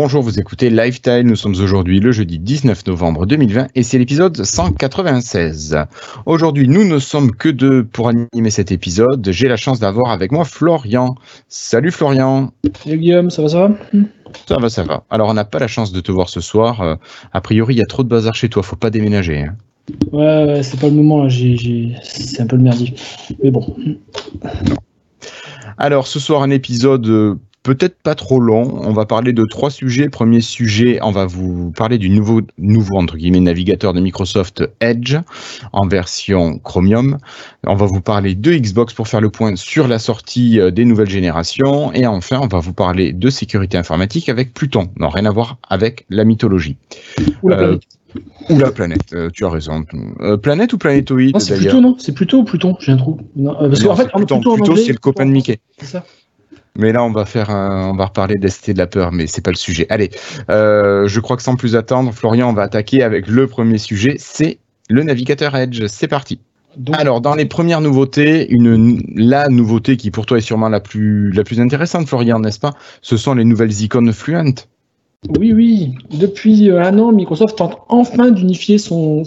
Bonjour, vous écoutez Lifetime. Nous sommes aujourd'hui le jeudi 19 novembre 2020 et c'est l'épisode 196. Aujourd'hui, nous ne sommes que deux pour animer cet épisode. J'ai la chance d'avoir avec moi Florian. Salut Florian. Salut Guillaume, ça va, ça va Ça va, ça va. Alors, on n'a pas la chance de te voir ce soir. Euh, a priori, il y a trop de bazar chez toi. Faut pas déménager. Hein. Ouais, ouais c'est pas le moment là. C'est un peu le merdique. Mais bon. Alors, ce soir, un épisode euh, peut-être pas trop long. On va parler de trois sujets. Premier sujet, on va vous parler du nouveau, nouveau entre guillemets, navigateur de Microsoft Edge en version Chromium. On va vous parler de Xbox pour faire le point sur la sortie euh, des nouvelles générations. Et enfin, on va vous parler de sécurité informatique avec Pluton. Non, rien à voir avec la mythologie. Ou la euh, planète. Ou la planète, euh, tu as raison. planète ou planétoïde C'est plutôt non, c'est plutôt Pluton, j'ai un trou. parce qu'en fait, Pluton, Pluton c'est le copain de Mickey. C'est ça. Mais là, on va faire, on va reparler d'ST de la peur, mais c'est pas le sujet. Allez, euh, je crois que sans plus attendre, Florian, on va attaquer avec le premier sujet. C'est le navigateur Edge. C'est parti. Alors, dans les premières nouveautés, une, la nouveauté qui pour toi est sûrement la plus, la plus intéressante, Florian, n'est-ce pas? Ce sont les nouvelles icônes fluentes. Oui, oui. Depuis euh, un an, Microsoft tente enfin d'unifier son,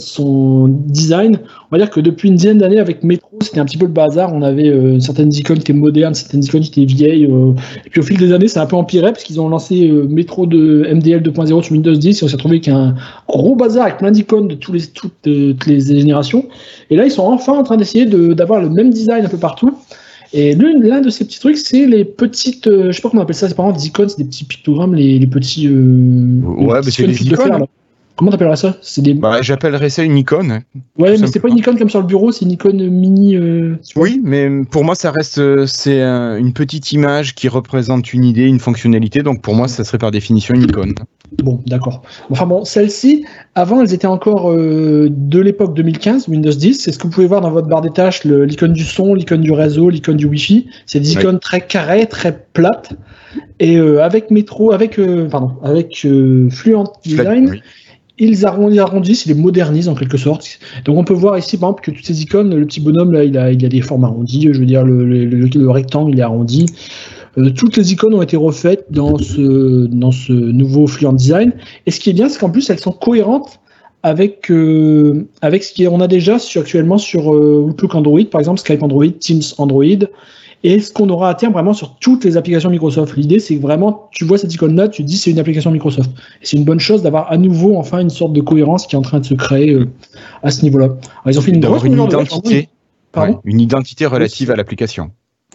design. On va dire que depuis une dizaine d'années, avec Metro, c'était un petit peu le bazar. On avait euh, certaines icônes qui étaient modernes, certaines icônes qui étaient vieilles. Euh. et puis au fil des années, c'est un peu empiré parce qu'ils ont lancé Metro de MDL 2.0 sur Windows 10 et on s'est retrouvé avec un gros bazar avec plein d'icônes de toutes les générations. Et là, ils sont enfin en train d'essayer d'avoir le même design un peu partout. Et l'un de ces petits trucs, c'est les petites, euh, je sais pas comment on appelle ça, c'est par exemple des icônes, c'est des petits pictogrammes, les, les petits. Euh, ouais, mais c'est des icônes. Comment t'appellerais ça? C'est des. Bah, j'appellerais ça une icône. Ouais, mais c'est pas une icône comme sur le bureau, c'est une icône mini. Euh, oui, mais pour moi, ça reste c'est une petite image qui représente une idée, une fonctionnalité. Donc pour moi, ça serait par définition une icône. Bon, d'accord. Enfin bon, celles-ci, avant, elles étaient encore euh, de l'époque 2015, Windows 10. C'est ce que vous pouvez voir dans votre barre des tâches, l'icône du son, l'icône du réseau, l'icône du Wi-Fi? C'est des icônes très carrées, très plates. Et euh, avec Metro, avec pardon, avec Fluent Design, ils arrondissent, ils les modernisent en quelque sorte. Donc on peut voir ici par exemple que toutes ces icônes, le petit bonhomme là, il a, il a des formes arrondies, je veux dire le, le, rectangle il est arrondi. Euh, toutes les icônes ont été refaites dans ce, dans ce nouveau Fluent Design. Et ce qui est bien, c'est qu'en plus elles sont cohérentes avec, euh, avec ce qu'on a déjà actuellement sur euh, Outlook Android, par exemple Skype Android, Teams Android et ce qu'on aura à terme vraiment sur toutes les applications Microsoft? L'idée, c'est que vraiment, tu vois cette icône-là, tu te dis c'est une application Microsoft. Et c'est une bonne chose d'avoir à nouveau enfin une sorte de cohérence qui est en train de se créer euh, à ce niveau-là. Ils ont fait une grosse une identité, une identité relative à l'application.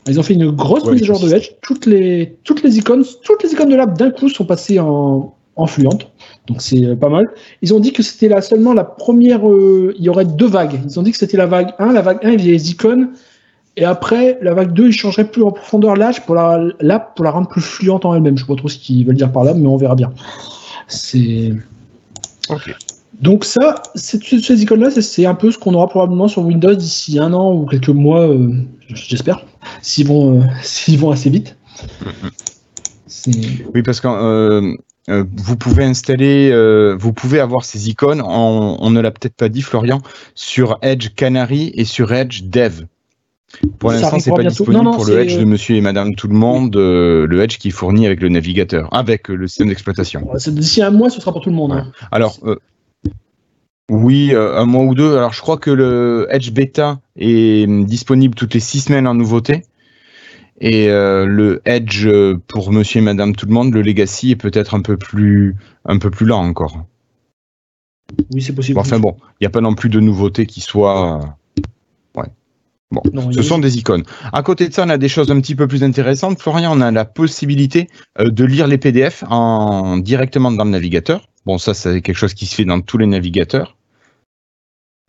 Ils ont fait une grosse mise à jour de Edge. Toutes les, toutes les icônes, toutes les icônes de l'app d'un coup sont passées en, en fluente. Donc c'est euh, pas mal. Ils ont dit que c'était là seulement la première. Euh, il y aurait deux vagues. Ils ont dit que c'était la vague 1. La vague 1, il y avait les icônes et après, la vague 2, il changerait plus en profondeur l'âge pour la, l'app pour la rendre plus fluente en elle-même. Je sais pas trop ce qu'ils veulent dire par là, mais on verra bien. C'est. Donc ça, ces icônes-là, c'est un peu ce qu'on aura probablement sur Windows d'ici un an ou quelques mois, euh, j'espère, s'ils vont, euh, vont assez vite. Oui, parce que euh, vous pouvez installer, vous pouvez avoir ces icônes, on ne l'a peut-être pas dit, Florian, sur Edge Canary et sur Edge Dev. Pour l'instant, c'est pas disponible pour le Edge de euh, Monsieur et Madame tout le monde, euh, le Edge qui est fourni avec le navigateur, avec euh, le système d'exploitation. D'ici un mois, ce sera pour tout le monde. Hein. Alors, oui, un mois ou deux. Alors, je crois que le Edge Beta est disponible toutes les six semaines en nouveauté. Et le Edge pour Monsieur et Madame tout le monde, le Legacy est peut-être un peu plus un peu plus lent encore. Oui, c'est possible. enfin bon, il n'y a pas non plus de nouveautés qui soient Bon, ce sont des icônes. À côté de ça, on a des choses un petit peu plus intéressantes. Florian, on a la possibilité euh, de lire les PDF en, directement dans le navigateur. Bon, ça, c'est quelque chose qui se fait dans tous les navigateurs.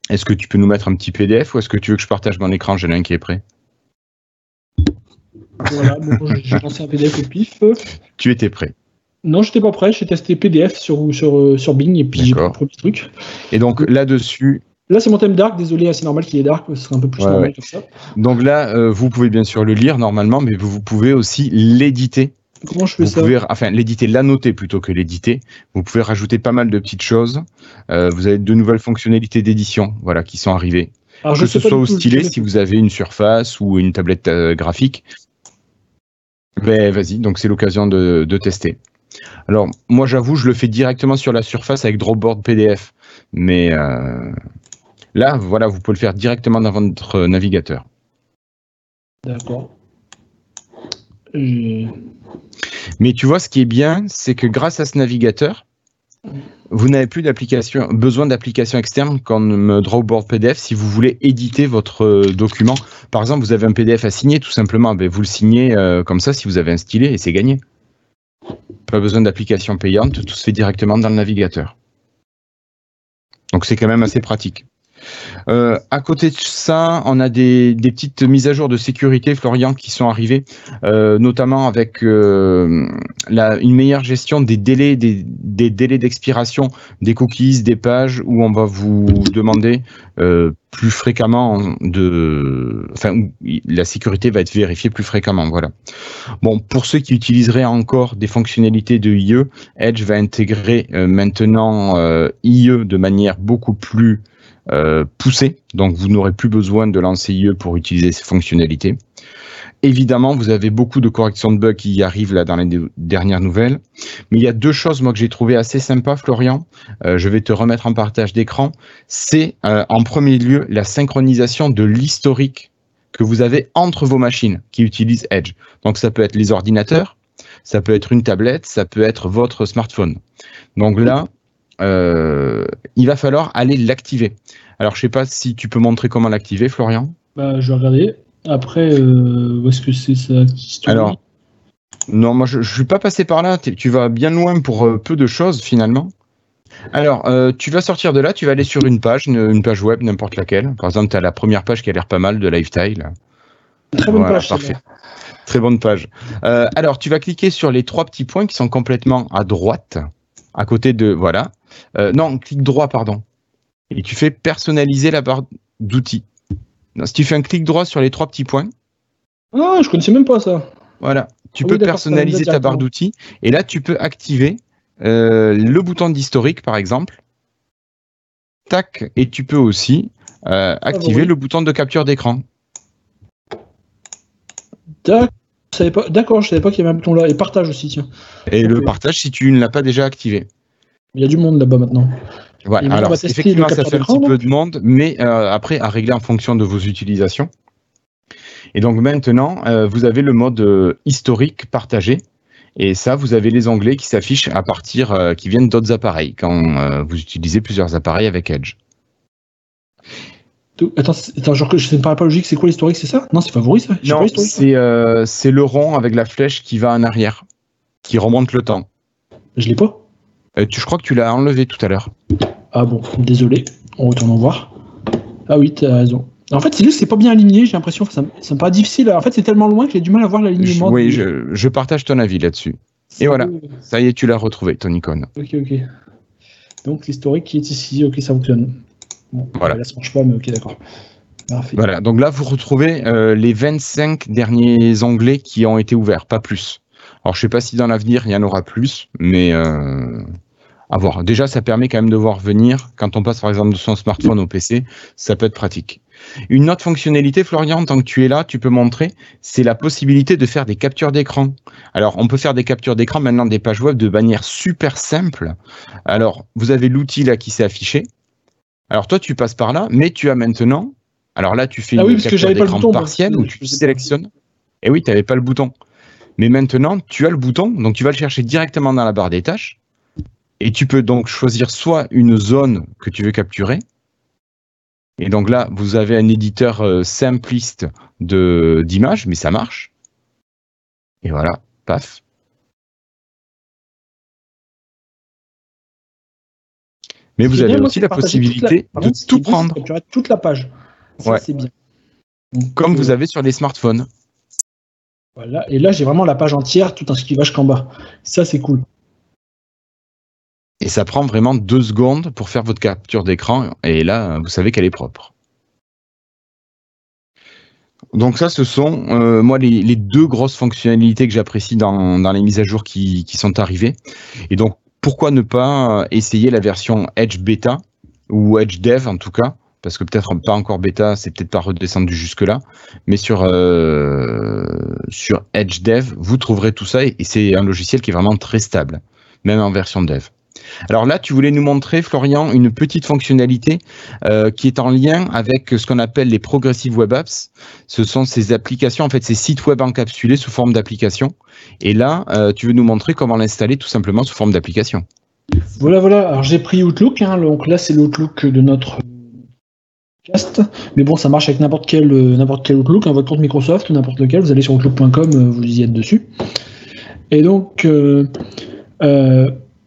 Est-ce que tu peux nous mettre un petit PDF ou est-ce que tu veux que je partage mon écran? J'ai l'un qui est prêt. Voilà, bon, j'ai lancé un PDF au pif. Tu étais prêt. Non, j'étais pas prêt. J'ai testé PDF sur, sur, sur Bing et puis j'ai pas le truc. Et donc là-dessus, Là, c'est mon thème dark. Désolé, c'est normal qu'il est dark. Ce serait un peu plus normal comme ça. Donc là, euh, vous pouvez bien sûr le lire normalement, mais vous, pouvez aussi l'éditer. Comment je fais ça? Enfin, l'éditer, l'annoter plutôt que l'éditer. Vous pouvez rajouter pas mal de petites choses. Euh, vous avez de nouvelles fonctionnalités d'édition, voilà, qui sont arrivées. Alors, que ce soit au stylet, si vous avez une surface ou une tablette euh, graphique. Ben, vas-y. Donc c'est l'occasion de, de tester. Alors, moi, j'avoue, je le fais directement sur la surface avec Dropboard PDF. Mais euh, Là, voilà, vous pouvez le faire directement dans votre navigateur. D'accord. Mais tu vois, ce qui est bien, c'est que grâce à ce navigateur, vous n'avez plus d'application, besoin d'applications externes comme Drawboard PDF si vous voulez éditer votre document. Par exemple, vous avez un PDF à signer, tout simplement, ben, vous le signez euh, comme ça si vous avez un stylet et c'est gagné. Pas besoin d'application payante, tout se fait directement dans le navigateur. Donc c'est quand même assez pratique. Euh, à côté de ça, on a des, petites mises à jour de sécurité, Florian, qui sont arrivées, euh, notamment avec euh, une meilleure gestion des délais, des, délais d'expiration des cookies, des pages, où on va vous demander plus fréquemment de, enfin, la sécurité va être vérifiée plus fréquemment. Voilà. Bon, pour ceux qui utiliseraient encore des fonctionnalités de IE, Edge va intégrer maintenant IE de manière beaucoup plus euh, poussé, donc vous n'aurez plus besoin de lancer IE pour utiliser ces fonctionnalités. Évidemment, vous avez beaucoup de corrections de bugs qui arrivent là dans les dernières nouvelles. Mais il y a deux choses moi que j'ai trouvé assez sympa, Florian. Euh, je vais te remettre en partage d'écran. C'est euh, en premier lieu la synchronisation de l'historique que vous avez entre vos machines qui utilisent Edge. Donc ça peut être les ordinateurs, ça peut être une tablette, ça peut être votre smartphone. Donc là, euh, il va falloir aller l'activer. Alors, je sais pas si tu peux montrer comment l'activer, Florian. Bah, je vais regarder. Après, euh, où est-ce que c'est ça Alors, non, moi, je, ne suis pas passé par là. Tu vas bien loin pour euh, peu de choses, finalement. Alors, tu vas sortir de là, tu vas aller sur une page, une, page web, n'importe laquelle. Par exemple, tu as la première page qui a l'air pas mal de Lifestyle. Très bonne page. Parfait. Très bonne page. alors, tu vas cliquer sur les trois petits points qui sont complètement à droite, à côté de. Voilà. Euh, non, clic droit, pardon. Et tu fais personnaliser la barre d'outils. Si tu fais un clic droit sur les trois petits points. Ah, je connaissais même pas ça. Voilà. Tu ah peux personnaliser ta barre d'outils. Et là, tu peux activer euh, le bouton d'historique, par exemple. Tac. Et tu peux aussi euh, ah, activer le bouton de capture d'écran. D'accord, je savais pas qu'il y avait un bouton là. Et partage aussi, tiens. Et le partage si tu ne l'as pas déjà activé. Il y a du monde là-bas maintenant. Ouais, alors effectivement, ça fait un petit peu de monde, mais euh, après, à régler en fonction de vos utilisations. Et donc maintenant, euh, vous avez le mode euh, historique partagé. Et ça, vous avez les onglets qui s'affichent à partir, qui viennent d'autres appareils, quand vous utilisez plusieurs appareils avec Edge. Attends, attends genre que je ne parle pas logique, c'est quoi l'historique, c'est ça? Non, c'est favori ça? Non, c'est le rond avec la flèche qui va en arrière, qui remonte le temps. Je l'ai pas? Euh, tu, je crois que tu l'as enlevé tout à l'heure. Ah bon, désolé. On retourne en voir. Ah oui, tu as raison. En fait, c'est juste c'est pas bien aligné, j'ai l'impression. Ça, ça, me paraît difficile. En fait, c'est tellement loin que j'ai du mal à voir l'alignement. Oui, je, partage ton avis là-dessus. Et voilà, ça y est, tu l'as retrouvé, ton icône. Ok, ok. Donc l'historique qui est ici, ok, ça fonctionne. Bon, voilà. Là, ça marche pas, mais ok, d'accord. Voilà, donc là, vous retrouvez euh, les 25 derniers onglets qui ont été ouverts, pas plus. Alors, je sais pas si dans l'avenir, il y en aura plus, mais euh, à voir. Déjà, ça permet quand même de voir venir. Quand on passe par exemple de son smartphone au PC, ça peut être pratique. Une autre fonctionnalité, Florian, tant que tu es là, tu peux montrer, c'est la possibilité de faire des captures d'écran. Alors, on peut faire des captures d'écran maintenant des pages web de manière super simple. Alors, vous avez l'outil là qui s'est affiché. Alors, toi, tu passes par là, mais tu as maintenant. Alors là, tu fais ah une capture d'écran partielle où tu sélectionnes. Et oui, tu n'avais pas le bouton. Mais maintenant, tu as le bouton, donc tu vas le chercher directement dans la barre des tâches. Et tu peux donc choisir soit une zone que tu veux capturer. Et donc là, vous avez un éditeur euh, simpliste de d'images, mais ça marche. Et voilà, paf. Mais vous avez aussi la possibilité de tout prendre. toute la page. ouais. c'est bien. Comme vous euh, avez sur les smartphones. Voilà. Et là, j'ai vraiment la page entière, tout un esquivage qu'en bas. Ça, c'est cool. Et ça prend vraiment deux secondes pour faire votre capture d'écran. Et là, vous savez qu'elle est propre. Donc ça, ce sont euh, moi les, deux grosses fonctionnalités que j'apprécie dans, les mises à jour qui, sont arrivées. Et donc pourquoi ne pas essayer la version Edge Beta ou Edge Dev en tout cas, parce que peut-être pas encore Beta, c'est peut-être pas redescendu jusque là, mais euh, sur Edge Dev, vous trouverez tout ça et c'est un logiciel qui est vraiment très stable, même en version Dev. Alors là, tu voulais nous montrer, Florian, une petite fonctionnalité euh, qui est en lien avec ce qu'on appelle les Progressive Web Apps. Ce sont ces applications, en fait, ces sites web encapsulés sous forme d'application. Et là, euh, tu veux nous montrer comment l'installer tout simplement sous forme d'application. Voilà, voilà. Alors j'ai pris Outlook. Hein. donc là, c'est l'Outlook de notre cast. Mais bon, ça marche avec n'importe quel, euh, n'importe quel Outlook, hein, votre compte Microsoft, n'importe lequel. Vous allez sur outlook.com, vous y êtes dessus. Et donc,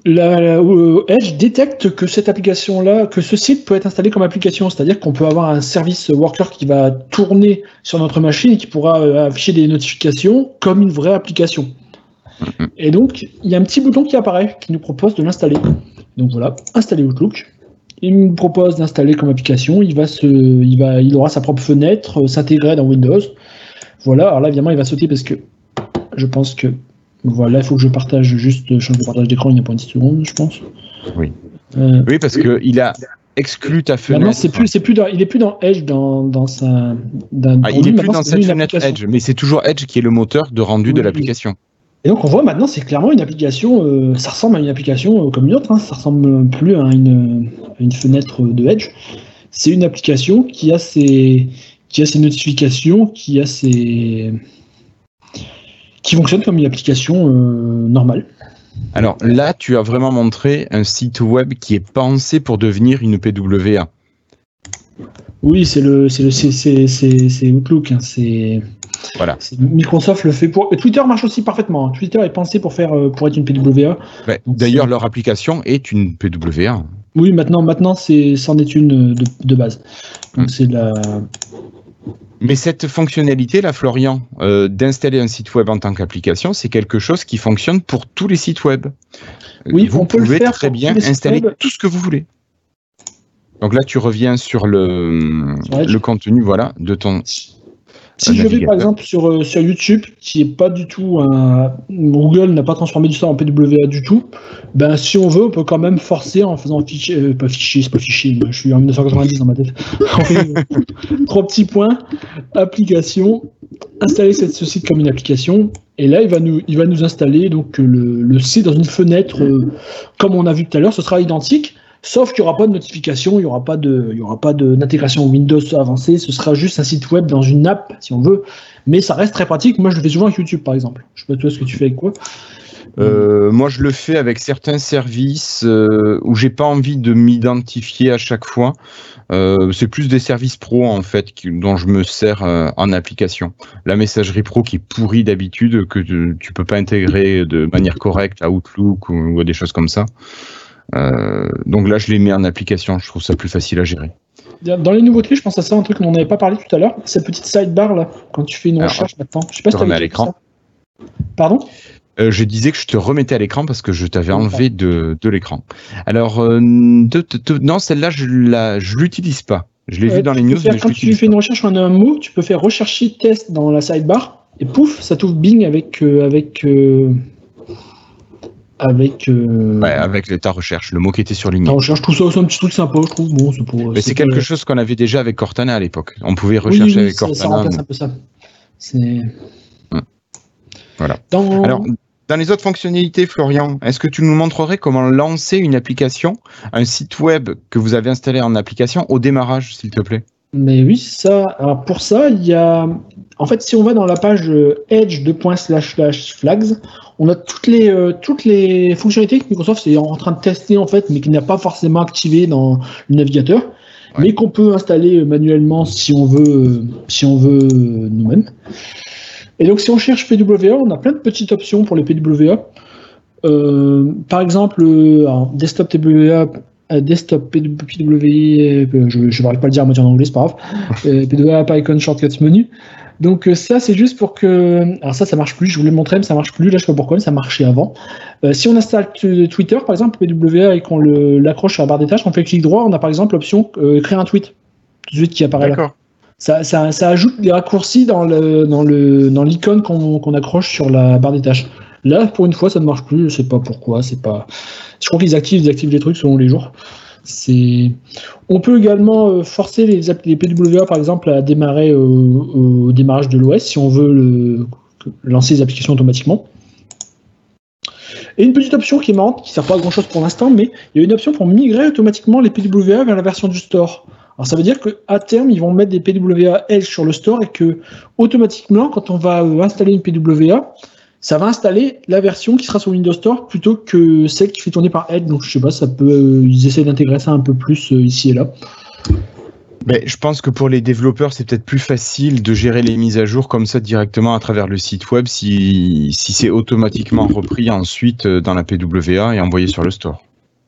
la, euh, Edge détecte que cette application-là, que ce site peut être installé comme application, c'est-à-dire qu'on peut avoir un service worker qui va tourner sur notre machine et qui pourra euh, afficher des notifications comme une vraie application. Mm-hmm. Et donc, il y a un petit bouton qui apparaît qui nous propose de l'installer. Donc voilà, installer Outlook. Il nous propose d'installer comme application. Il va se, il va, il aura sa propre fenêtre, euh, s'intégrer dans Windows. Voilà. Alors là, évidemment, il va sauter parce que je pense que voilà, il faut que je partage juste, change de partage d'écran, il n'y a pas une seconde, je pense. Oui. Euh, oui, parce qu'il a exclu ta fenêtre. non, c'est plus, c'est plus il est plus dans Edge dans, dans sa. Dans, ah, il est plus dans cette fenêtre Edge, mais c'est toujours Edge qui est le moteur de rendu de l'application. Et donc on voit maintenant, c'est clairement une application. Euh, ça ressemble à une application euh, comme une autre. Hein, ça ressemble plus à une, à une fenêtre de Edge. C'est une application qui a ses, qui a ses notifications, qui a ses qui fonctionne comme une application euh, normale. Alors là, tu as vraiment montré un site web qui est pensé pour devenir une PWA. Oui, c'est le, c'est le, c'est, Outlook. Hein, c'est voilà. Microsoft le fait pour. Twitter marche aussi parfaitement. Hein. Twitter est pensé pour faire, euh, pour être une PWA. D'ailleurs, leur application est une PWA. Oui, maintenant, maintenant, c'est, c'en est une de, de base. Donc, hum. c'est la, mais cette fonctionnalité, là, Florian, euh, d'installer un site web en tant qu'application, c'est quelque chose qui fonctionne pour tous les sites web. Oui, vous pouvez très bien installer tout ce que vous voulez. Donc là, tu reviens sur le, le contenu, voilà, de ton si je vais par exemple sur, euh, sur YouTube, qui est pas du tout un. Google n'a pas transformé du ça en PWA du tout, ben si on veut, on peut quand même forcer en faisant fichier. Euh, pas fichier, c'est pas fichier, je suis en 1990 dans ma tête. Trois petits points, application, installer cette, ce site comme une application, et là il va nous, il va nous installer donc le, le site dans une fenêtre, euh, comme on a vu tout à l'heure, ce sera identique. Sauf qu'il n'y aura pas de notification, il n'y aura pas de, il y aura pas d'intégration Windows avancée. Ce sera juste un site web dans une app, si on veut. Mais ça reste très pratique. Moi, je le fais souvent avec YouTube, par exemple. Je sais pas toi ce que tu fais avec quoi. Euh, moi, je le fais avec certains services euh, où j'ai pas envie de m'identifier à chaque fois. Euh, c'est plus des services pro en fait dont je me sers en application. La messagerie pro qui est pourrie d'habitude que tu, tu, peux pas intégrer de manière correcte à Outlook ou, ou des choses comme ça. Euh, donc là, je les mets en application. Je trouve ça plus facile à gérer. Dans les nouveautés, je pense à ça, un truc dont on n'avait pas parlé tout à l'heure, cette petite sidebar là, quand tu fais une recherche maintenant. Je sais pas si tu à l'écran. Pardon? Euh, je disais que je te remettais à l'écran parce que je t'avais enlevé de, de l'écran. Alors, euh, non, celle-là, je ne je l'utilise pas. Je l'ai vu dans les news. quand tu fais une recherche en un mot, tu peux faire rechercher test dans la sidebar et pouf, ça t'ouvre Bing avec, avec avec. Euh... avec ta recherche, le mot qui était surligné. Ta recherche, tout ça, c'est un petit truc sympa, je trouve. Bon, c'est pour. Mais c'est quelque chose qu'on avait déjà avec Cortana à l'époque. On pouvait rechercher avec Cortana. Ça remplace un peu ça. C'est. Voilà. Dans... Alors, dans les autres fonctionnalités, Florian, est-ce que tu nous montrerais comment lancer une application, un site web que vous avez installé en application au démarrage, s'il te plaît? Mais oui, ça. Alors pour ça, il y a. En fait, si on va dans la page edge flags, on a toutes les, euh, toutes les fonctionnalités que Microsoft est en train de tester en fait, mais qui n'a pas forcément activé dans le navigateur, mais qu'on peut installer manuellement si on veut, euh, si on veut euh, nous-mêmes. Et donc si on cherche PWA, on a plein de petites options pour les PWA. par exemple, desktop PWA, desktop PWA, je ne vais pas le dire à moitié en anglais, c'est pas grave. PWA Icon Shortcuts Menu. Donc euh, ça, c'est juste pour que... Alors ça, ça marche plus. Je voulais le montrer, mais ça marche plus. Là, je sais pas pourquoi, mais ça marchait avant. Euh, si on installe Twitter, par exemple, PWA, et qu'on l'accroche sur la barre des tâches, on fait clic droit, on a par exemple l'option euh, créer un tweet. Tout de suite qui apparaît là. Ça, ça, ça, ajoute des raccourcis dans le dans le dans l'icône qu'on accroche sur la barre des tâches. Là, pour une fois, ça ne marche plus. Je sais pas pourquoi. C'est pas. Je crois qu'ils activent, ils activent les trucs selon les jours. On peut également euh, forcer les, les, PWA, par exemple, à démarrer au, démarrage de l'OS si on veut lancer les applications automatiquement. Et une petite option qui est marrante, qui ne sert pas à grand chose pour l'instant, mais il y a une option pour migrer automatiquement les PWA vers la version du store. Alors ça veut dire qu'à terme, ils vont mettre des PWA Edge sur le store et que automatiquement, quand on va euh, installer une PWA, ça va installer la version qui sera sur Windows Store plutôt que celle qui fait tourner par Edge. Donc je sais pas, ça peut, euh, ils essaient d'intégrer ça un peu plus euh, ici et là. Mais je pense que pour les développeurs, c'est peut-être plus facile de gérer les mises à jour comme ça directement à travers le site web si, si c'est automatiquement repris ensuite euh, dans la PWA et envoyé sur le store.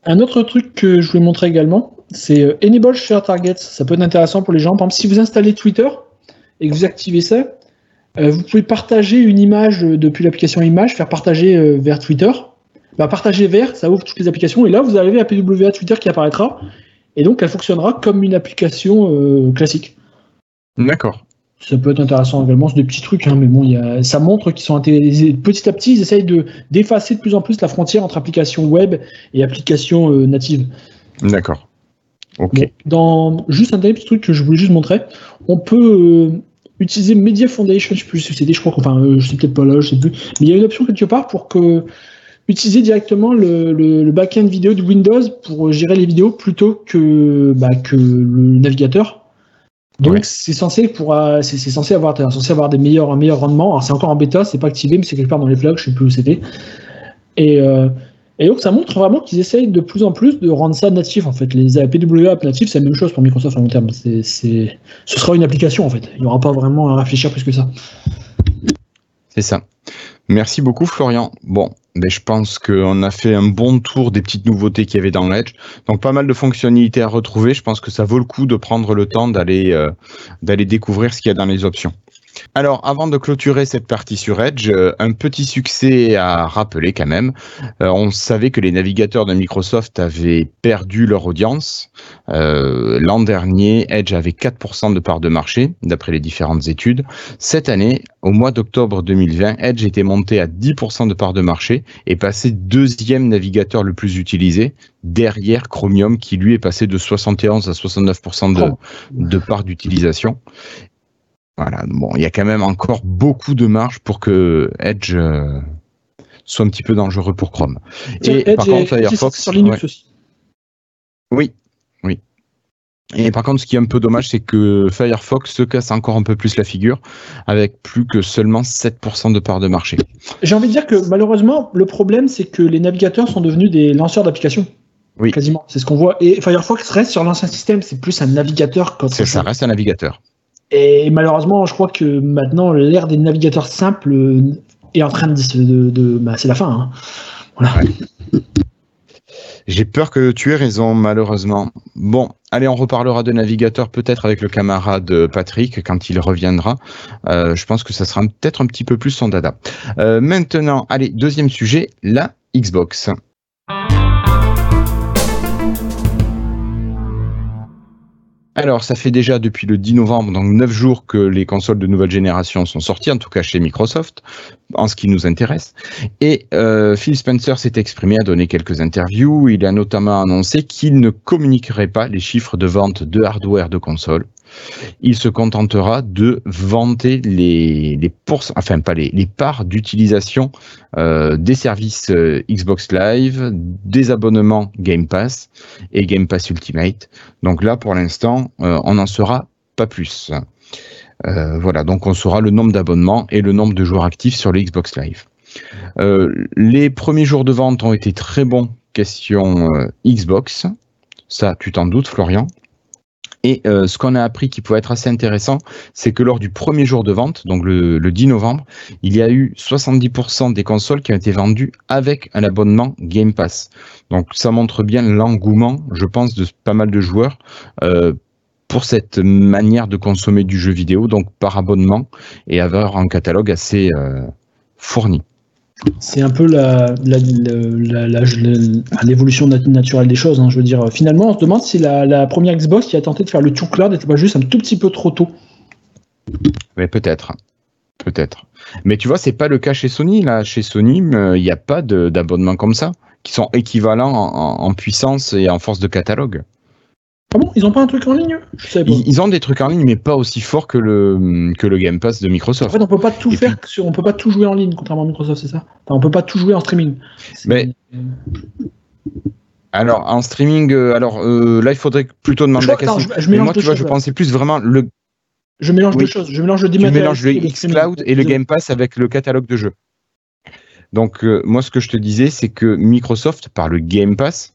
Un autre truc que je voulais montrer également, c'est Enable Share Targets. Ça peut être intéressant pour les gens. Par exemple, si vous installez Twitter et que vous activez ça, euh, vous pouvez partager une image euh, depuis l'application image, faire partager euh, vers Twitter. Bah, partager vers, ça ouvre toutes les applications. Et là, vous arrivez à PWA Twitter qui apparaîtra. Et donc, elle fonctionnera comme une application classique. D'accord. Ça peut être intéressant également, c'est des petits trucs, hein, mais bon, y a, ça montre qu'ils sont intégrés. Petit à petit, ils essayent de d'effacer de plus en plus la frontière entre applications web et applications natives. D'accord. Ok. dans juste un dernier petit truc que je voulais juste montrer, on peut utiliser Media Foundation, je sais plus c'était, je crois, enfin, euh, je sais peut-être pas là, je sais plus, mais il y a une option quelque part pour que utiliser directement le, le, back-end vidéo de Windows pour gérer les vidéos plutôt que, bah, que le navigateur. Donc c'est censé pour euh, c'est, censé avoir censé avoir des meilleurs un meilleur rendement. Alors c'est encore en bêta, c'est pas activé, mais c'est quelque part dans les flags, je sais plus où c'était. Et euh, et donc ça montre vraiment qu'ils essayent de plus en plus de rendre ça natif en fait. Les PWA natifs, c'est la même chose pour Microsoft à long terme. C'est, ce sera une application en fait. Il n'y aura pas vraiment à réfléchir plus que ça. C'est ça. Merci beaucoup Florian. Bon, mais je pense qu'on a fait un bon tour des petites nouveautés qu'il y avait dans l'Edge. Donc pas mal de fonctionnalités à retrouver. Je pense que ça vaut le coup de prendre le temps d'aller euh, découvrir ce qu'il y a dans les options. Alors, avant de clôturer cette partie sur Edge, euh, un petit succès à rappeler quand même. Euh, on savait que les navigateurs de Microsoft avaient perdu leur audience. L'an dernier, Edge avait 4% de part de marché, d'après les différentes études. Cette année, au mois d'octobre 2020, Edge était monté à 10% de part de marché et passé deuxième navigateur le plus utilisé, derrière Chromium, qui lui est passé de 71 à 69% de, de part d'utilisation. Voilà, bon, il y a quand même encore beaucoup de marge pour que Edge euh, soit un petit peu dangereux pour Chrome. Et par contre, Firefox. Sur Linux aussi. Oui. Et par contre, ce qui est un peu dommage, c'est que Firefox se casse encore un peu plus la figure, avec plus que seulement 7% de part de marché. J'ai envie de dire que malheureusement, le problème, c'est que les navigateurs sont devenus des lanceurs d'applications. Oui. Quasiment, c'est ce qu'on voit. Et Firefox reste sur l'ancien système, c'est plus un navigateur. ça reste un navigateur. Et malheureusement, je crois que maintenant, l'ère des navigateurs simples est en train de. de, bah, c'est la fin. Hein. Voilà. J'ai peur que tu aies raison, malheureusement. Bon, allez, on reparlera de navigateur peut-être avec le camarade Patrick quand il reviendra. Euh, je pense que ça sera peut-être un petit peu plus son dada. Euh, maintenant, allez, deuxième sujet, la Xbox. Alors, ça fait déjà depuis le 10 novembre, donc 9 jours que les consoles de nouvelle génération sont sorties, en tout cas chez Microsoft, en ce qui nous intéresse. Et euh, Phil Spencer s'est exprimé, a donné quelques interviews. Il a notamment annoncé qu'il ne communiquerait pas les chiffres de vente de hardware de consoles il se contentera de vanter les, les les, les parts d'utilisation euh, des services euh, Xbox Live, des abonnements Game Pass et Game Pass Ultimate. Donc là, pour l'instant, euh, on n'en saura pas plus. voilà, donc on saura le nombre d'abonnements et le nombre de joueurs actifs sur le Xbox Live. les premiers jours de vente ont été très bons, question Xbox. Ça, tu t'en doutes, Florian et euh, ce qu'on a appris qui pouvait être assez intéressant, c'est que lors du premier jour de vente, donc le, 10 novembre, il y a eu 70% des consoles qui ont été vendues avec un abonnement Game Pass. Donc ça montre bien l'engouement, je pense, de pas mal de joueurs euh, pour cette manière de consommer du jeu vidéo, donc par abonnement et avoir un catalogue assez fourni. C'est un peu l'évolution naturelle des choses. Hein. Je veux dire, finalement, on se demande si la, première Xbox qui a tenté de faire le cloud n'était pas juste un tout petit peu trop tôt. Mais peut-être. Peut-être. Mais tu vois, c'est pas le cas chez Sony. Là, chez Sony, il n'y a pas d'abonnement comme ça, qui sont équivalents en, puissance et en force de catalogue. Ah bon Ils ont pas un truc en ligne Ils, ont des trucs en ligne, mais pas aussi fort que le, que le Game Pass de Microsoft. En fait, on peut pas tout faire, on peut pas tout jouer en ligne, contrairement à Microsoft, c'est ça? Enfin, On peut pas tout jouer en streaming. Mais. Alors, en streaming, euh, alors euh, là, il faudrait plutôt demander la question. Je, mais moi, tu vois, je pensais plus vraiment le. Je mélange deux choses. Je mélange le Tu mélanges le xCloud et le Game Pass avec le catalogue de jeux. Donc, euh, moi, ce que je te disais, c'est que Microsoft, par le Game Pass,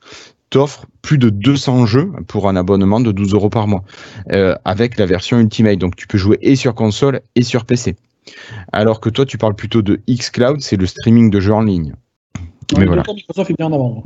t'offre plus de 200 jeux pour un abonnement de 12 euros par mois euh, avec la version Ultimate. Donc tu peux jouer et sur console et sur PC. Alors que toi, tu parles plutôt de xCloud, c'est le streaming de jeux en ligne. Mais voilà. Microsoft est bien en avant.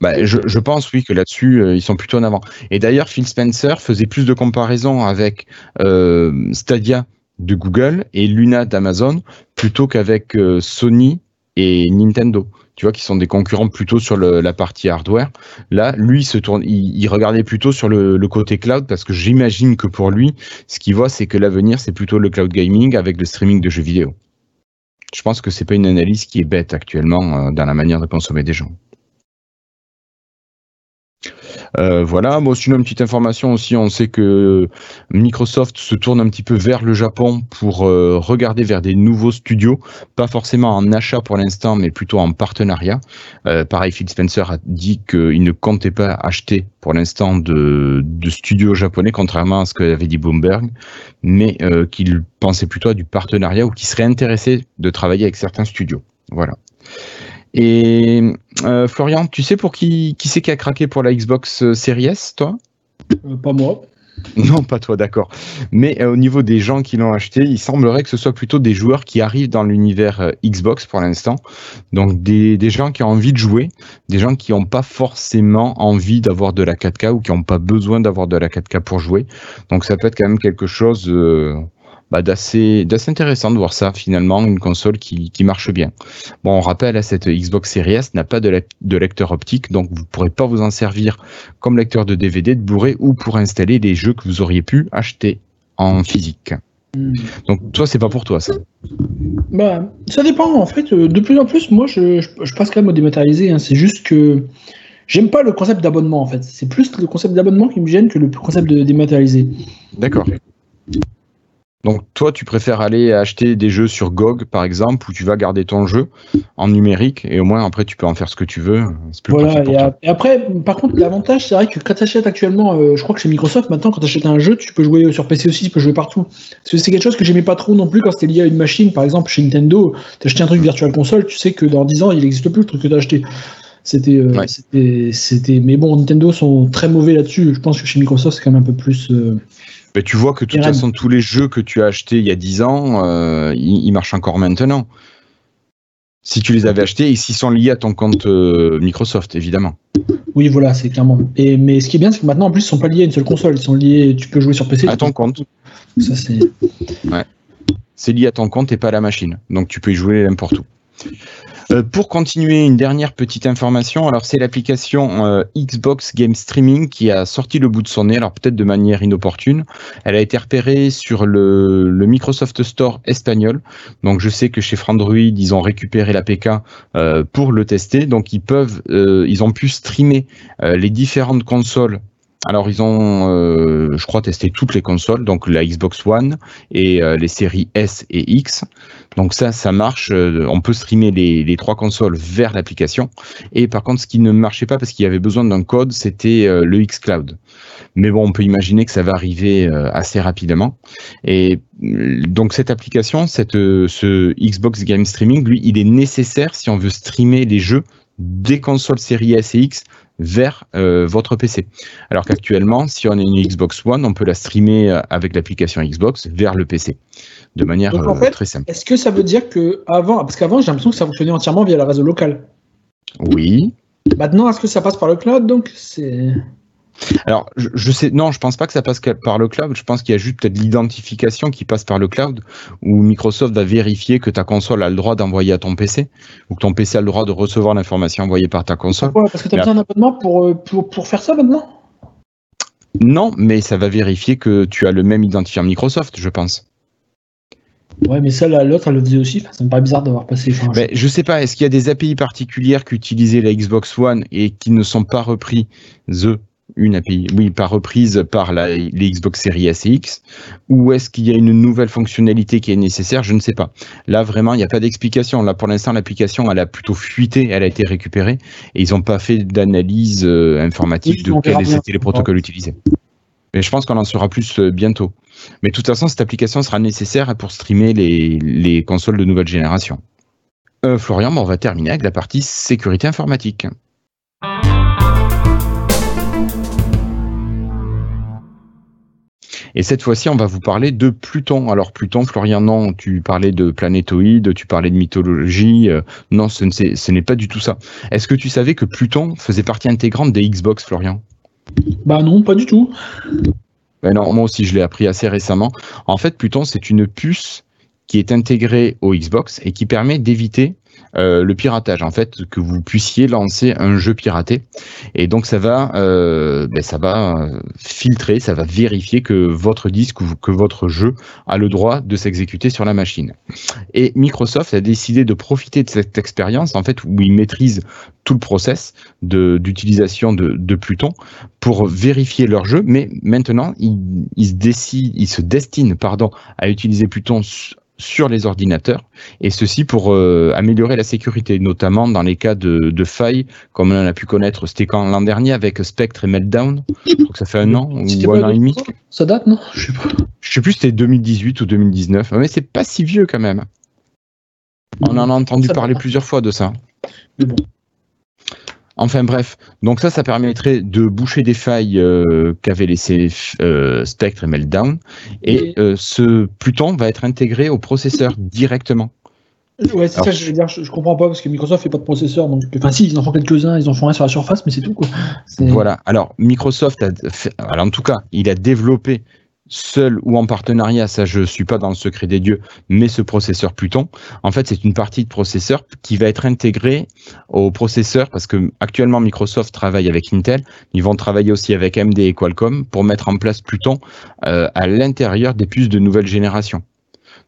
Bah, je, pense oui que là-dessus euh, ils sont plutôt en avant. Et d'ailleurs Phil Spencer faisait plus de comparaisons avec euh, Stadia de Google et Luna d'Amazon plutôt qu'avec Sony et Nintendo tu vois, qui sont des concurrents plutôt sur la partie hardware. Là, lui, se tourne, il, regardait plutôt sur le, côté cloud parce que j'imagine que pour lui, ce qu'il voit, c'est que l'avenir, c'est plutôt le cloud gaming avec le streaming de jeux vidéo. Je pense que c'est pas une analyse qui est bête actuellement euh, dans la manière de consommer des gens. Euh, voilà, moi sinon une petite information aussi, on sait que Microsoft se tourne un petit peu vers le Japon pour euh, regarder vers des nouveaux studios, pas forcément en achat pour l'instant, mais plutôt en partenariat. Euh, pareil, Phil Spencer a dit qu'il ne comptait pas acheter pour l'instant de, de studios japonais, contrairement à ce qu'avait dit Bloomberg, mais qu'il pensait plutôt à du partenariat ou qu'il serait intéressé de travailler avec certains studios. Voilà. Et euh, Florian, tu sais pour qui, qui c'est qui a craqué pour la Xbox euh, Series S, toi? Euh, Pas moi. Non, pas toi, d'accord. Mais au niveau des gens qui l'ont acheté, il semblerait que ce soit plutôt des joueurs qui arrivent dans l'univers Xbox pour l'instant. Donc des, des, gens qui ont envie de jouer, des gens qui n'ont pas forcément envie d'avoir de la 4K ou qui n'ont pas besoin d'avoir de la 4K pour jouer. Donc ça peut être quand même quelque chose bah, d'assez intéressant de voir ça finalement, une console qui, qui marche bien. Bon, on rappelle, hein, cette Xbox Series S n'a pas de, de, lecteur optique, donc vous ne pourrez pas vous en servir comme lecteur de DVD, de Blu-ray ou pour installer les jeux que vous auriez pu acheter en physique. Hmm. Donc toi, c'est pas pour toi ça. Bah, ça dépend en fait. Euh, de plus en plus, moi, je, je, passe quand même au dématérialisé. Hein. C'est juste que j'aime pas le concept d'abonnement en fait. C'est plus le concept d'abonnement qui me gêne que le concept de dématérialisé. D'accord. Donc toi, tu préfères aller acheter des jeux sur GOG, par exemple, où tu vas garder ton jeu en numérique et au moins après tu peux en faire ce que tu veux. voilà, et, après, par contre, l'avantage, c'est vrai que quand tu achètes actuellement, euh, je crois que chez Microsoft, maintenant, quand tu achètes un jeu, tu peux jouer sur PC aussi, tu peux jouer partout. Parce que c'est quelque chose que j'aimais pas trop non plus quand c'était lié à une machine, par exemple, chez Nintendo, tu acheté un truc Virtual Console, tu sais que dans 10 ans, il n'existe plus le truc que tu as acheté. Euh, c'était, c'était, mais bon, Nintendo sont très mauvais là-dessus. Je pense que chez Microsoft, c'est quand même un peu plus. Euh, mais tu vois que de toute façon, tous les jeux que tu as achetés il y a 10 ans, euh, ils, marchent encore maintenant. Si tu les avais achetés et s'ils sont liés à ton compte euh, Microsoft, évidemment. Oui, voilà, c'est clairement. Et, mais ce qui est bien, c'est que maintenant, en plus, ils sont pas liés à une seule console. Ils sont liés, tu peux jouer sur PC. À ton compte. Ça, c'est. Ouais. C'est lié à ton compte et pas à la machine. Donc, tu peux y jouer n'importe où. Euh, pour continuer, une dernière petite information. Alors, c'est l'application euh, Xbox Game Streaming qui a sorti le bout de son nez, alors peut-être de manière inopportune. Elle a été repérée sur le, Microsoft Store espagnol. Donc, je sais que chez Frandroid, ils ont récupéré l'APK euh, pour le tester. Donc, ils peuvent, ils ont pu streamer les différentes consoles alors ils ont, euh, je crois, testé toutes les consoles, donc la Xbox One et euh, les séries S et X. Donc ça, ça marche. Euh, on peut streamer les, trois consoles vers l'application. Et par contre, ce qui ne marchait pas parce qu'il y avait besoin d'un code, c'était le xCloud. Mais bon, on peut imaginer que ça va arriver assez rapidement. Et donc cette application, ce Xbox Game Streaming, lui, il est nécessaire si on veut streamer les jeux des consoles séries S et X vers euh, votre PC. Alors qu'actuellement, si on a une Xbox One, on peut la streamer euh, avec l'application Xbox vers le PC de manière euh, très simple. Est-ce que ça veut dire que avant, parce qu'avant j'ai l'impression que ça fonctionnait entièrement via le réseau local. Oui. Maintenant, est-ce que ça passe par le cloud donc c'est Alors, je, sais, non, je pense pas que ça passe par le cloud. Je pense qu'il y a juste peut-être l'identification qui passe par le cloud, où Microsoft va vérifier que ta console a le droit d'envoyer à ton PC, ou que ton PC a le droit de recevoir l'information envoyée par ta console. Pourquoi Parce que tu as besoin d'un abonnement pour, pour, pour faire ça maintenant? Non, mais ça va vérifier que tu as le même identifiant Microsoft, je pense. Ouais, mais ça, l'autre, elle le faisait aussi. ça me paraît bizarre d'avoir passé. mais je sais pas, est-ce qu'il y a des API particulières qu'utilisait la Xbox One et qui ne sont pas reprises une API, oui, par reprise par la, les Xbox Series S et X, ou est-ce qu'il y a une nouvelle fonctionnalité qui est nécessaire? Je ne sais pas. Là, vraiment, il n'y a pas d'explication. Là, pour l'instant, l'application, elle a plutôt fuité, elle a été récupérée, et ils n'ont pas fait d'analyse euh, informatique de quels étaient les protocoles utilisés. Mais je pense qu'on en saura plus euh, bientôt. Mais de toute façon, cette application sera nécessaire pour streamer les, les consoles de nouvelle génération. Euh, Florian, on va terminer avec la partie sécurité informatique. Et cette fois-ci, on va vous parler de Pluton. Alors Pluton, Florian, non, tu parlais de planétoïdes, tu parlais de mythologie. Euh, non, ce n'est pas du tout ça. Est-ce que tu savais que Pluton faisait partie intégrante des Xbox, Florian? Bah non, pas du tout. Ben non, moi aussi, je l'ai appris assez récemment. En fait, Pluton, c'est une puce qui est intégrée au Xbox et qui permet d'éviter euh, le piratage, en fait, que vous puissiez lancer un jeu piraté. Et donc ça va, euh, ben, ça va filtrer, ça va vérifier que votre disque ou que votre jeu a le droit de s'exécuter sur la machine. Et Microsoft a décidé de profiter de cette expérience, en fait, où ils maîtrisent tout le process d'utilisation de, de, Pluton pour vérifier leur jeu, mais maintenant ils, ils, se, décident, ils se destinent pardon, à utiliser Pluton sur les ordinateurs, et ceci pour euh, améliorer la sécurité, notamment dans les cas de, failles, comme on a pu connaître, c'était quand l'an dernier avec Spectre et Meltdown, je crois que ça fait un an ou un an et demi. Ça date, non? Je sais pas. Je sais plus, c'était 2018 ou 2019, mais c'est pas si vieux quand même. On en a entendu parler plusieurs fois de ça. Mais bon. Enfin bref, donc ça, ça permettrait de boucher des failles euh, qu'avaient laissé euh, Spectre et Meltdown. Et euh, ce Pluton va être intégré au processeur directement. Ouais, c'est ça je veux dire. Je, comprends pas parce que Microsoft fait pas de processeur. Donc, enfin, si, ils en font quelques-uns, ils en font un sur la surface, mais c'est tout. Quoi. Voilà. Alors, Microsoft a alors, en tout cas, il a développé seul ou en partenariat, ça je suis pas dans le secret des dieux, mais ce processeur Pluton, en fait c'est une partie de processeur qui va être intégrée au processeur parce que actuellement Microsoft travaille avec Intel, ils vont travailler aussi avec AMD et Qualcomm pour mettre en place Pluton euh, à l'intérieur des puces de nouvelle génération.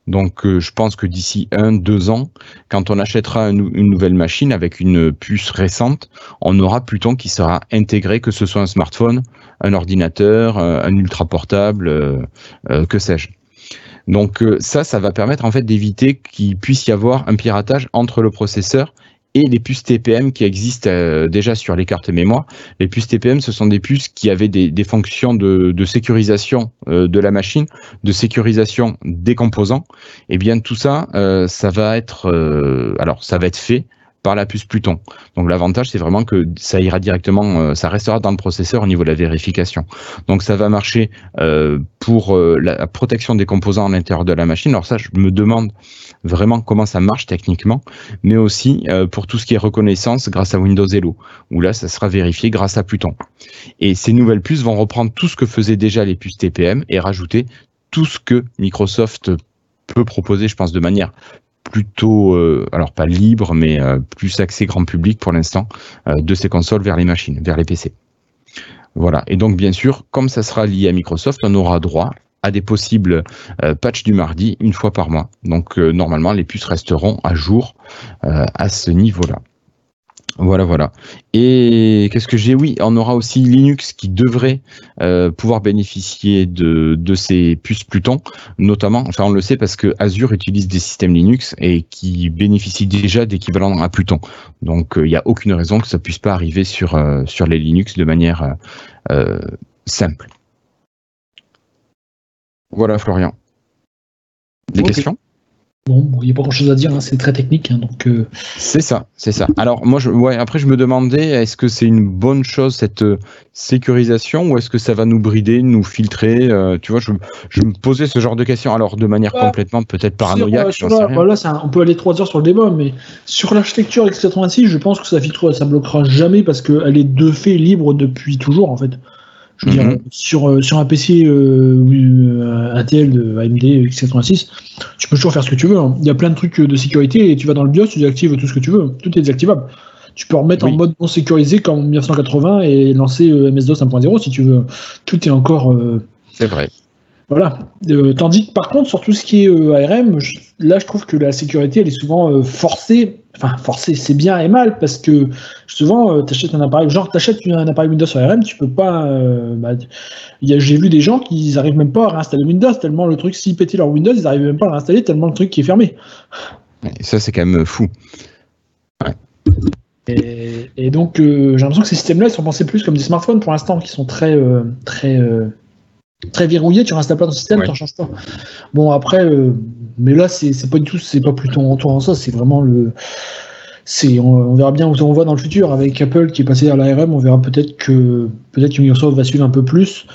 Donc euh, je pense que d'ici un, deux ans, quand on achètera une nouvelle machine avec une puce récente, on aura Pluton qui sera intégré, que ce soit un smartphone, un ordinateur, euh, un ultra portable, euh, que sais-je. Donc ça, ça va permettre en fait d'éviter qu'il puisse y avoir un piratage entre le processeur et les puces TPM qui existent euh, déjà sur les cartes mémoire. Les puces TPM, ce sont des puces qui avaient des, fonctions de, de sécurisation euh, de la machine, de sécurisation des composants. Et eh bien tout ça, euh, ça va être, alors ça va être fait par la puce Pluton. Donc l'avantage, c'est vraiment que ça ira directement, euh, ça restera dans le processeur au niveau de la vérification. Donc ça va marcher euh, pour euh, la protection des composants à l'intérieur de la machine. Alors ça, je me demande vraiment comment ça marche techniquement, mais aussi pour tout ce qui est reconnaissance grâce à Windows Hello, où là, ça sera vérifié grâce à Pluton. Et ces nouvelles puces vont reprendre tout ce que faisaient déjà les puces TPM et rajouter tout ce que Microsoft peut proposer, je pense, de manière plutôt, euh, alors pas libre, mais euh, plus accès grand public pour l'instant, euh, de ces consoles vers les machines, vers les PC. Voilà. Et donc, bien sûr, comme ça sera lié à Microsoft, on aura droit à des possibles patchs du mardi une fois par mois. Donc, normalement, les puces resteront à jour à ce niveau-là. Voilà, voilà. Et qu'est-ce que j'ai? Oui, on aura aussi Linux qui devrait euh, pouvoir bénéficier de, de ces puces Pluton, notamment, enfin on le sait parce que Azure utilise des systèmes Linux et qui bénéficient déjà d'équivalents à Pluton. Donc euh, il n'y a aucune raison que ça puisse pas arriver sur, euh, sur les Linux de manière simple. Voilà Florian. Des questions? Bon, il n'y a pas grand chose à dire, hein, c'est très technique. Hein, donc, euh. C'est ça, c'est ça. Alors, moi, je, ouais, après, je me demandais, est-ce que c'est une bonne chose, cette euh, sécurisation, ou est-ce que ça va nous brider, nous filtrer euh, Tu vois, je, je, me posais ce genre de questions, alors de manière complètement peut-être paranoïaque. Sur, voilà, on peut aller trois heures sur le débat, mais sur l'architecture x86, je pense que ça filtre, ça bloquera jamais parce qu'elle est de fait libre depuis toujours, en fait. Je veux dire, Mhm. sur, euh, sur un PC euh, euh, Intel de AMD x86, tu peux toujours faire ce que tu veux. hein. Il y a plein de trucs de sécurité et tu vas dans le BIOS, tu désactives tout ce que tu veux. Tout est désactivable. Tu peux remettre Oui. en mode non sécurisé comme en 1980 et lancer euh, MS-DOS 1.0 si tu veux. Tout est encore. euh, C'est vrai. voilà. Euh, tandis que par contre, sur tout ce qui est euh, ARM, je- là, je trouve que la sécurité, elle est souvent euh, forcée. Enfin, forcée, c'est bien et mal parce que souvent, tu achètes un appareil, genre, tu achètes un appareil Windows sur ARM, tu peux pas. euh, bah, J'ai vu des gens qui n'arrivent même pas à réinstaller Windows tellement le truc, s'ils pétaient leur Windows, ils n'arrivent même pas à le réinstaller tellement le truc qui est fermé. Et ça, c'est quand même fou. Et, et donc, euh, j'ai l'impression que ces systèmes-là, ils sont pensés plus comme des smartphones pour l'instant, qui sont très, euh, très, euh, très verrouillés. Tu réinstalles pas ton système, Ouais. tu n'en changes pas. Bon, après, euh, mais là, c'est pas du tout, c'est pas plutôt en tour en ça, c'est vraiment le. c'est On, on verra bien où on va dans le futur avec Apple qui est passé à l'ARM. On verra peut-être que peut-être que Microsoft va suivre un peu plus.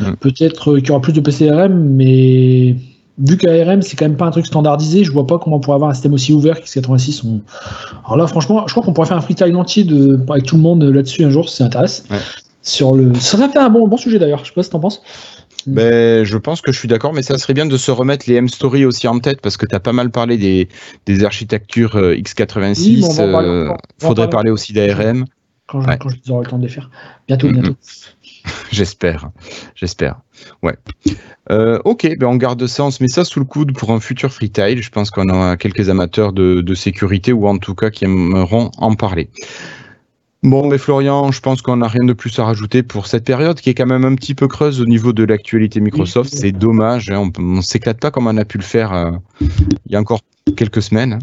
Mm. Peut-être qu'il y aura plus de PC ARM, mais vu qu'ARM c'est quand même pas un truc standardisé, je vois pas comment on pourrait avoir un système aussi ouvert qu'X86. On... Alors là, franchement, je crois qu'on pourrait faire un freestyle entier de... avec tout le monde là-dessus un jour si ça intéresse. Ouais. Sur le... Ça serait un bon, bon sujet d'ailleurs, je sais pas ce que t'en penses. Ben, je pense que je suis d'accord, mais ça serait bien de se remettre les M-Story aussi en tête parce que tu as pas mal parlé des, des architectures euh, x86. Oui, euh, faudrait parler. aussi d'ARM. Quand je- Ouais. quand j'aurai le temps de les faire. Bientôt, bientôt. J'espère. J'espère. Ouais. Euh, ok, ben on garde ça, on se met ça sous le coude pour un futur freetail. Je pense qu'on a quelques amateurs de, de sécurité ou en tout cas qui aimeront en parler. Bon, mais Florian, je pense qu'on n'a rien de plus à rajouter pour cette période qui est quand même un petit peu creuse au niveau de l'actualité Microsoft. C'est dommage, hein, on ne s'éclate pas comme on a pu le faire euh, il y a encore quelques semaines. hein.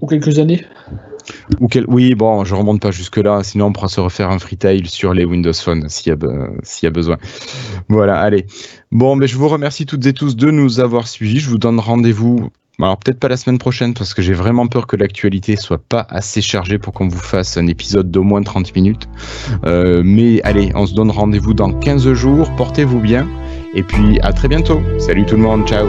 Ou quelques années. Ou quel... Oui, bon, je remonte pas jusque-là, sinon on pourra se refaire un freetail sur les Windows Phone s'il y, be- y a besoin. Voilà, allez. Bon, mais je vous remercie toutes et tous de nous avoir suivis. Je vous donne rendez-vous, alors peut-être pas la semaine prochaine, parce que j'ai vraiment peur que l'actualité soit pas assez chargée pour qu'on vous fasse un épisode d'au moins 30 minutes. Euh, mais allez, on se donne rendez-vous dans 15 jours. Portez-vous bien. Et puis à très bientôt. Salut tout le monde, ciao.